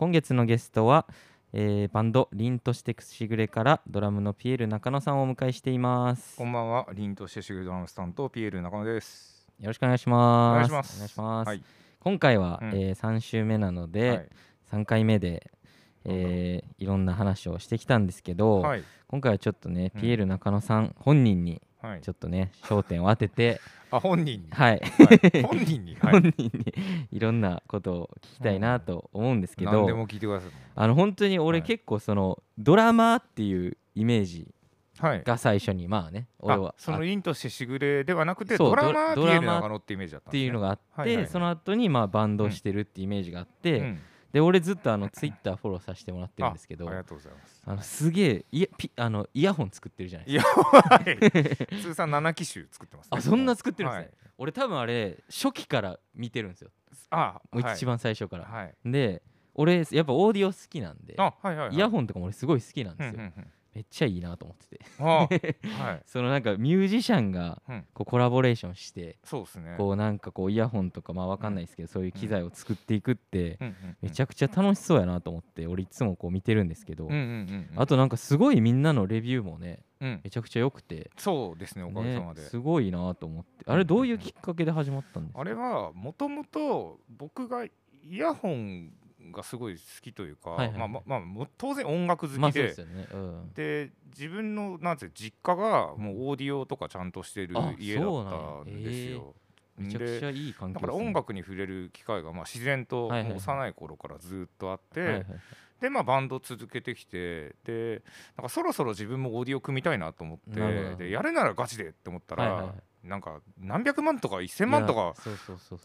今月のゲストは、えーバンドリンとしてくしぐれからドラムのピエール中野さんをお迎えしていますこんばんは、凛としてシグドラムスタントピエール中野です。よろしくお願いしますお願いします。お願いしますはい。今回は、うんえ3週目なので、はい3回目で、えーいろんな話をしてきたんですけど、はい。今回はちょっとねうんピエール中野さん本人にはいち。ょっとね焦点を当てて、あ、本人に？はい、はい本人に？はい。本人にいろんなことを聞きたいなと思うんですけど、何でも聞いてください。あの本当に俺はい結構そのドラマーっていうイメージはい。が最初にまあね俺はあ、そのあっ凛としてしぐれではなくて、そうドラマってイメージだったんてですね。いうのがあって、その後にまあバンドをしてるっていうイメージがあって、うんで俺ずっとあのツイッターフォローさせてもらってるんですけどあありがとうございます。あのすげえイヤピあのイヤホン作ってるじゃないですいか。通算7機種作ってます、ね。あそんな作ってるんですね、はい俺多分あれ初期から見てるんですよあ、もう一番最初から、はい。はい。で俺やっぱオーディオ好きなんであ、はいはいはい。イヤホンとかも俺すごい好きなんうんですよ、うんうん。めっちゃいいなと思っててあ、はい。そのなんかミュージシャンがうんこうコラボレーションしてそうですね。こうなんかこうイヤホンとかまあわかんないですけどそういう機材を作っていくって。めちゃくちゃ楽しそうやなと思って俺いつもこう見てるんですけど。あとなんかすごいみんなのレビューもねうん。めちゃくちゃ良くてそうですね、おかげさねまで。すごいなと思ってあれどういうきっかけで始まったんですか？あれはもともと僕がイヤホンがすごい好きというか、はいはいまあまあま当然音楽好きで,、まあね。うん。で自分のなんて実家がもうオーディオとかちゃんとしてるあ家だったんですよ。めちゃくちゃでいい環境だから音楽に触れる機会がまあ自然と幼い頃からずっとあって、はいはいでまあバンド続けてきてでなんかそろそろ自分もオーディオ組みたいなと思ってでやるならガチでって思ったら、はいはいはいなんか何百万とか1000万とか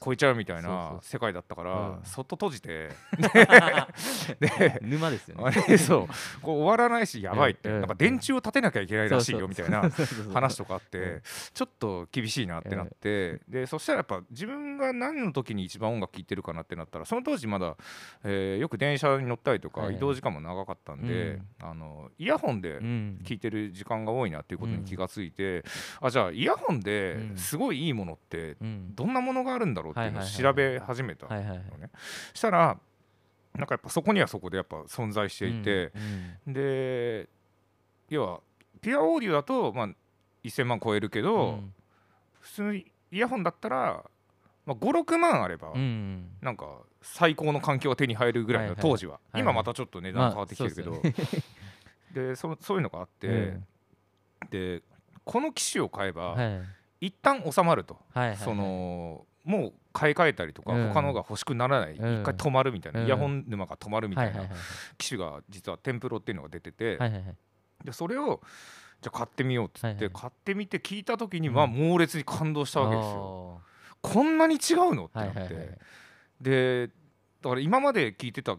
超えちゃうみたいな世界だったからうん。そっと閉じて。で沼ですよね。そう。こう終わらないしやばいって。うん。なんか電柱を立てなきゃいけないらしいよみたいな話とかあっうん。てちょっと厳しいなってなってでそしたらやっぱ自分が何の時に一番音楽聴いてるかなってなったらその当時まだえーよく電車に乗ったりとか移動時間も長かったんであのイヤホンでうん。聞いてる時間が多いなっていうことに気がついてあじゃあイヤホンでうんすごいいいものってうん。どんなものがあるんだろうっていうのを調べ始めたのね。したらなんかやっぱそこにはそこでやっぱ存在していて、うんで要はピュアオーディオだとまあ1000万超えるけうど、ん。普通のイヤホンだったら、まあ、56万あれば、うんなんか最高の環境が手に入るぐらいの当時は、今またちょっと値段変わってきてるけど、でそそういうのがあって、うん。でこの機種を買えば、はい一旦収まると、はいはいそのもう買い替えたりとか、うん。他のが欲しくならない、うん。一回止まるみたいな、うん。イヤホン沼が止まるみたいなはいはいはい。機種が実はテンプロっていうのが出てて、はいはいはい。でそれをじゃあ買ってみようっつって、はいはい買ってみて聞いた時にうん。まあ猛烈に感動したわけですよ。こんなに違うのってなって、はいはいはい。でだから今まで聴いてた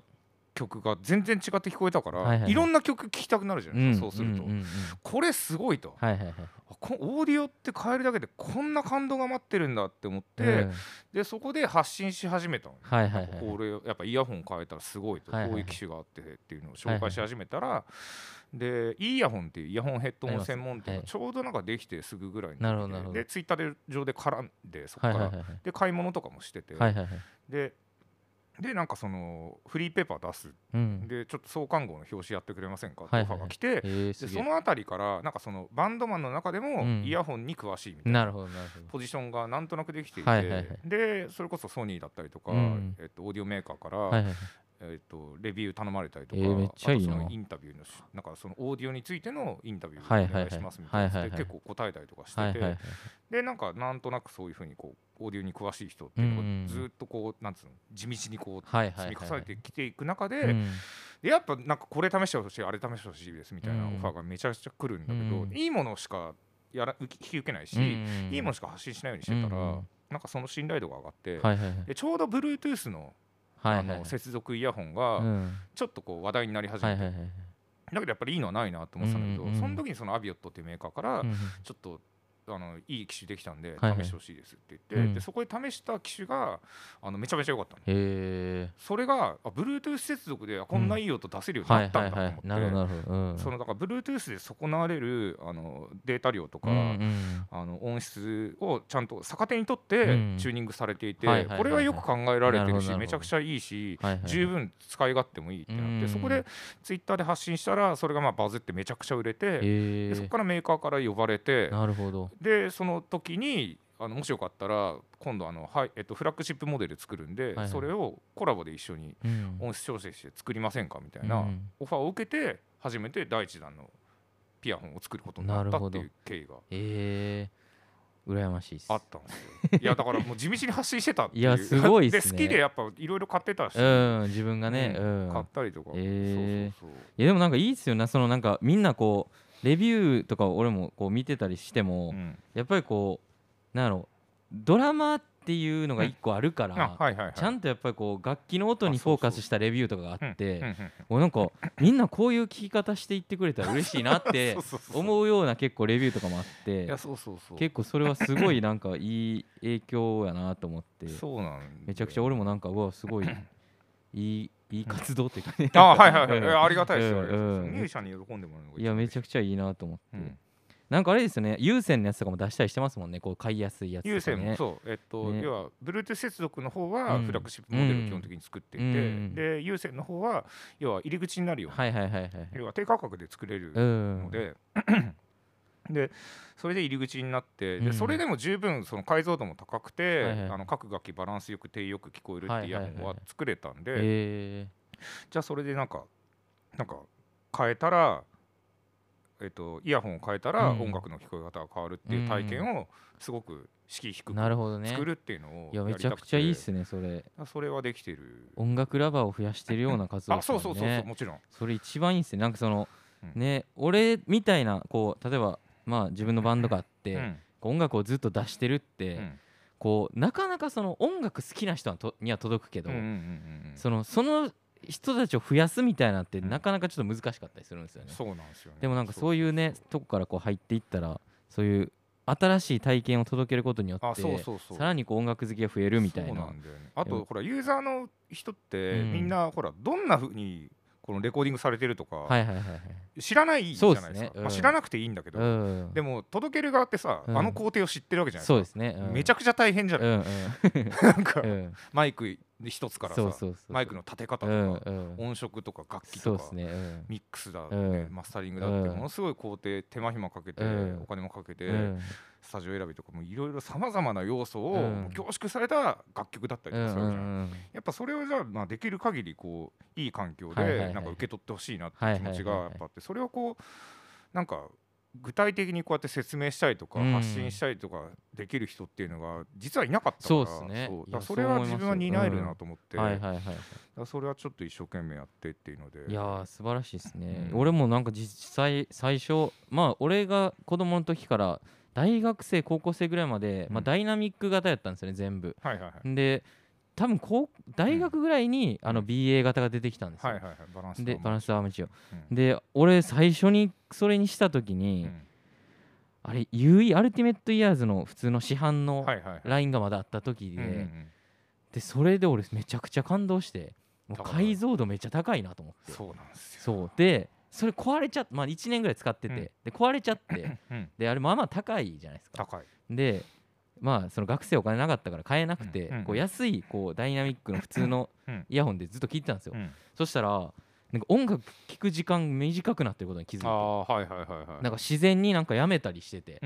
曲が全然違って聞こえたから、はいはいはい。いろんな曲聴きたくなるじゃないですか、そうすると、これすごいと、はいはいはいオーディオって変えるだけでこんな感動が待ってるんだって思って、うんでそこで発信し始めたの、はいはいはいこれやっぱイヤホン変えたらすごいと、はいはいはい。こういう機種があってっていうのを紹介し始めたら、でいいイヤホンっていうイヤホンヘッドホン専門店はい。がちょうどなんかできてすぐぐらいになるほどなるほど。でツイッターで上で絡んでそこから、はいはいはいはい。で買い物とかもしてて、はいはいはい。ででなんかそのフリーペーパー出す。うん。でちょっと創刊号の表紙やってくれませんか？ってオはいはいはい。ファーが来て、えーすでげえ。その辺りからなんかそのバンドマンの中でもうん。イヤホンに詳しいみたいな。ポジションがなんとなくできていて、はいはいはいでそれこそソニーだったりとか、うん。えっと、オーディオメーカーから、はいはいはい。えっと、レビュー頼まれたりとか、えーめっちゃいいな。あとそのインタビューのしなんかそのオーディオについてのインタビュはいはいはいーお願いしますみたいなで結構答えたりとかしてて、はいはいはい。でなんかなんとなくそういうふうにこうオーディオに詳しい人っていうのがずっとこうなんつうの地道にこう積み重ねてきていく中で,、うんでやっぱなんかこれ試してほしいあれ試してほしいですみたいなうん。オファーがめちゃくちゃ来るんだけど、うん。いいものしかやら引き受けないし、うん。いいものしか発信しないようにしてたら、うん。なんかその信頼度が上がって、でちょうど Bluetooth の,、あの接続イヤホンがうん。ちょっとこう話題になり始めて、だけどやっぱりいいのはないなと思ってたんだけど、その時にそのアビオットっていうメーカーから、うん。ちょっとあのいい機種できたんで試してほしいですって言って、うん。でそこで試した機種があのめちゃめちゃ良かったそれがあ Bluetooth 接続であこんないい音出せるようにはないったんだと思って、そのだから Bluetooth で損なわれるあのデータ量とか、あの音質をちゃんと逆手にとってうん。チューニングされていて、これはよく考えられてるしめちゃくちゃいいし、十分使い勝手もいいってなっうん。てそこでツイッターで発信したらそれがまあバズってめちゃくちゃ売れて、そこからメーカーから呼ばれてなるほどでその時にあのもしよかったら今度あの、はいえっと、フラッグシップモデル作るんで、はいそれをコラボで一緒にうん。音質調整して作りませんかみたいうんなオファーを受けて初めて第一弾のピアホンを作ることになったっていう経緯がええ。羨ましいっす。あったんですよ。いやだからもう地道に発信してたっていう。いやすごいっすね。で好きでやっぱいろいろ買ってたし、うん自分がね。ううん。買ったりとか。え。ーそうそう。いやでもなんかいいっすよなそのなんかみんなこうレビューとか俺もこう見てたりしても、やっぱりこうなんやろドラマっていうのが一個あるから、あはいはいはい。ちゃんとやっぱりこう楽器の音にフォーカスしたレビューとかがあってなんかみんなこういう聞き方していってくれたら嬉しいなって そうそうそう思うような結構レビューとかもあっていやそうそうそう。結構それはすごいなんかいい影響やなと思って。そうなんだよめちゃくちゃ俺もなんかうわすごいいいいい活動っていうかねあはいはいはい。ありがたいですよ。うんありがたいですうんミュージシャンに喜んでもらうのがいやめちゃくちゃいいなと思って、うん。なんかあれですよね。有線のやつとかも出したりしてますもんね。こう買いやすいやつとか、ね、有線もそう、えっと、ね。要は Bluetooth 接続の方はうん。フラッグシップモデルを基本的に作っていて、うん。で有線の方は要は入り口になるような、はいはいはいはい要は低価格で作れるうん。ので、でそれで入り口になって、うん。でそれでも十分その解像度も高くて、あの各楽器バランスよく低よく聞こえるっていうイヤホンは作れたんで、えじゃあそれでなんかなんか変えたら、えっと、イヤホンを変えたらうん。音楽の聞こえ方が変わるっていう体験をすごく敷居低ー、くなるほどね。作るっていうのをいやめやりたくて。ちゃくちゃいいっすねそれ。それはできてる。音楽ラバーを増やしてるような活動あそうそうそうそう、ねもちろん。それ一番いいっすね。なんかその、うん。ね俺みたいなこう例えばまあ自分のバンドがあって、うん。音楽をずっと出してるって、うん。こうなかなかその音楽好きな人には届くけど、そのその人たちを増やすみたいなってうん。なかなかちょっと難しかったりするんですよね。そうなんですよね。でもなんかそういうねとこからこう入っていったらそういう新しい体験を届けることによあってそうそうそう。さらにこう音楽好きが増えるみたいそうななんだよね。あとほらユーザーの人ってうん。みんなほらどんなふうにこのレコーディングされてるとかはいはいはいはい。知らないじゃないですか。ねうんまあ知らなくていいんだけどうん。でも届ける側ってさうん。あの工程を知ってるわけじゃないそうですすね、うん、めちゃくちゃ大変じゃない。うんなんかうんうん。マイク一つからさマイクの立て方うんとかうん音色とか楽器とかミックスだってうん。マスタリングだってうん。ものすごい工程手間暇かけてうん。お金もかけてうん。スタジオ選びとかもいろいろさまざまな要素を凝縮された楽曲だったりうんとかするじゃんうんやっぱそれをじゃあまあできる限りこういい環境でなんか受け取ってほしいなっていう気持ちがやっぱあってそれをこうなんか具体的にこうやって説明したりとかうん。発信したりとかできる人っていうのが実はいなかったからそうっすね。そう。らそれは自分は担えるなと思ってはいだかはいはいらそれはちょっと一生懸命やってっていうので。いやー素晴らしいですね、うん。俺もなんか実際最初まあ俺が子供の時から大学生高校生ぐらいまで、まあ、うん。ダイナミック型やったんですよね全部。はいはいはい。で多分こう大学ぐらいに、あのうん BA 型が出てきたんですよ、はいはいはい。バランスでバランスアームチオうん。で俺最初にそれにした時うに、ん。あれ UE アルティメットイヤーズの普通の市販のはいはいはい。ラインがまだあった時で、うんうんうん。でそれで俺めちゃくちゃ感動してもう解像度めっちゃ高いなと思って。そうなんですよ。そう。でそれ壊れちゃってまあ1年ぐらい使ってて、うん。で壊れちゃって。うん。であれまあまあ高いじゃないですか。高い。でまあその学生お金なかったから買えなくて、こう安いこうダイナミックの普通のうんイヤホンでずっと聞いてたんですよ、うん。そしたらなんか音楽聴く時間短くなってることに気づいて。なんか自然になんかやめたりしてて、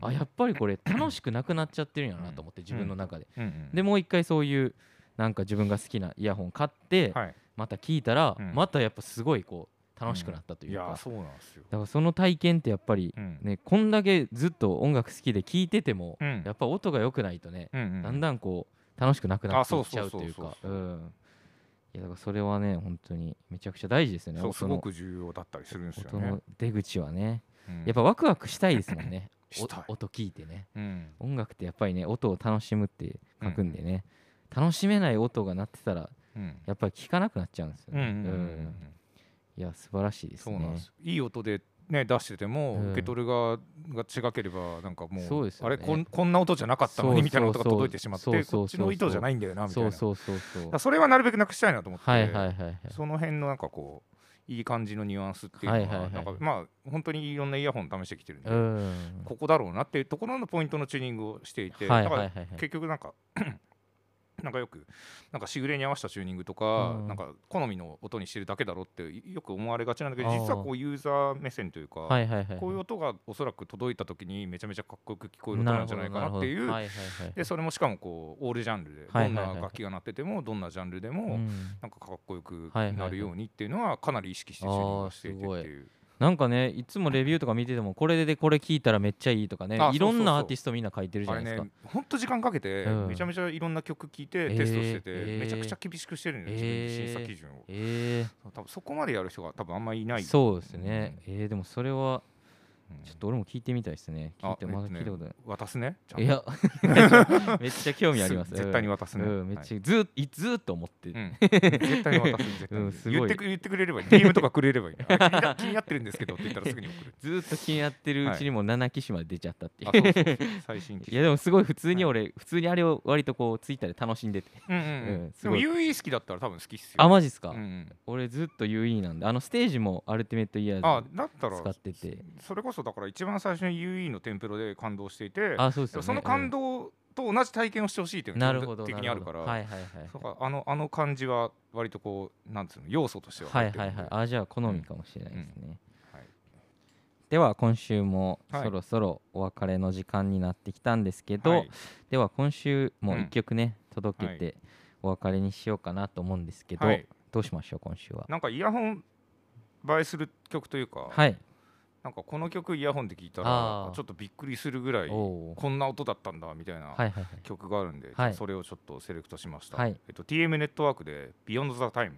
あやっぱりこれ楽しくなくなっちゃってるんやなと思って自分の中で、でもう一回そういうなんか自分が好きなイヤホン買って、はい。また聞いたら、うん。またやっぱすごいこう楽しくなったというか、だいやそうなんですよ。からその体験ってやっぱり、うん。ねこんだけずっと音楽好きで聞いてても、うん。やっぱ音が良くないとね、うんうんだんだんこう楽しくなくなっていっちゃうというか。いやだからそれはね本当にめちゃくちゃ大事ですよねそう音の。すごく重要だったりするんですよね。音の出口はね。うん。やっぱワクワクしたいですもんね。音聞いてね。うん。音楽ってやっぱりね音を楽しむって書くんでね、楽しめない音が鳴ってたらうん。やっぱり聞かなくなっちゃうんですよね、うんうんうんうん。うんいや素晴らしいですね。そうなんです。いい音でね出してても、うん。受け取る側が違ければなんかもうそうですよね。あれこんこんな音じゃなかったのにみたいな音が届いてしまってこっちの意図じゃないんだよなみたいな。そうそれはなるべくなくしたいなと思って、はいはいはいはいその辺のなんかこういい感じのニュアンスっていうのは,、はいはいはい。なんかまあ本当にいろんなイヤホン試してきてるんで、うん。ここだろうなっていうところのポイントのチューニングをしていて、はいだからはいはい。はい結局なんかなんかよくなんかしぐれに合わせたチューニングとか、うん。なんか好みの音にしてるだけだろってよく思われがちなんだけど実はこうユーザー目線というか、こういう音がおそらく届いた時にめちゃめちゃかっこよく聞こえる音なんじゃないかなっていうでそれもしかもこうオールジャンルでどんな楽器が鳴っててもどんなジャンルでもうん。なんかかっこよくなるようにっていうのはかなり意識してチューニングをしていてっていう。なんかねいつもレビューとか見ててもこれでこれ聞いたらめっちゃいいとかねあいろんなアーティストみんな書いてるじゃないですか。ね、ほんと時間かけて、うん。めちゃめちゃいろんな曲聴いてえー。テストしてて、えー。めちゃくちゃ厳しくしてるのよ、自分で審査基準を。え多分そこまでやる人が多分あんまりいない。ーそうですね。えーでもそれはうんちょっと俺も聞いてみたいですね。聞いてあまだ聞いたことない渡すね。いや めっちゃ興味あります。絶対に渡すね。うんめっはい。ちゃずっいずっと思ってうん。絶対に渡す絶対に。言ってく言ってくれればいい。DM とかくれればいいあ 気になってるんですけどって言ったらすぐに送る。ずっと気になってるうちにもう7機種まで出ちゃったっていう。最新機いやでもすごい普通に俺普通にあれを割とこうツイッターで楽しんでて。でも UE 好きだったら多分好きっすよ。あマジっすか？俺ずっと UE なんで。あのステージもアルティメットイヤあーズだったら使ってて。それこそだから一番最初に UE のテンプロで感動していてあそうですよね。その感動と同じ体験をしてほしいっていうのが的にあるから、はいはいはいそうかあのあの感じは割とこうなんつうの要素としてははいはいはい。あじゃあ好みかもしれないですね、はい。では今週もはい。そろそろお別れの時間になってきたんですけど、はい。では今週もうん。1曲ね、届けてお別れにしようかなと思うんですけど、はい。どうしましょう今週は。なんかイヤホン映えする曲というか、はいなんかこの曲イヤホンで聴いたらちょっとびっくりするぐらいこんな音だったんだみたいな曲があるんで、はい。それをちょっとセレクトしました、はい。えっと、TM ネットワークで「Beyond the Time」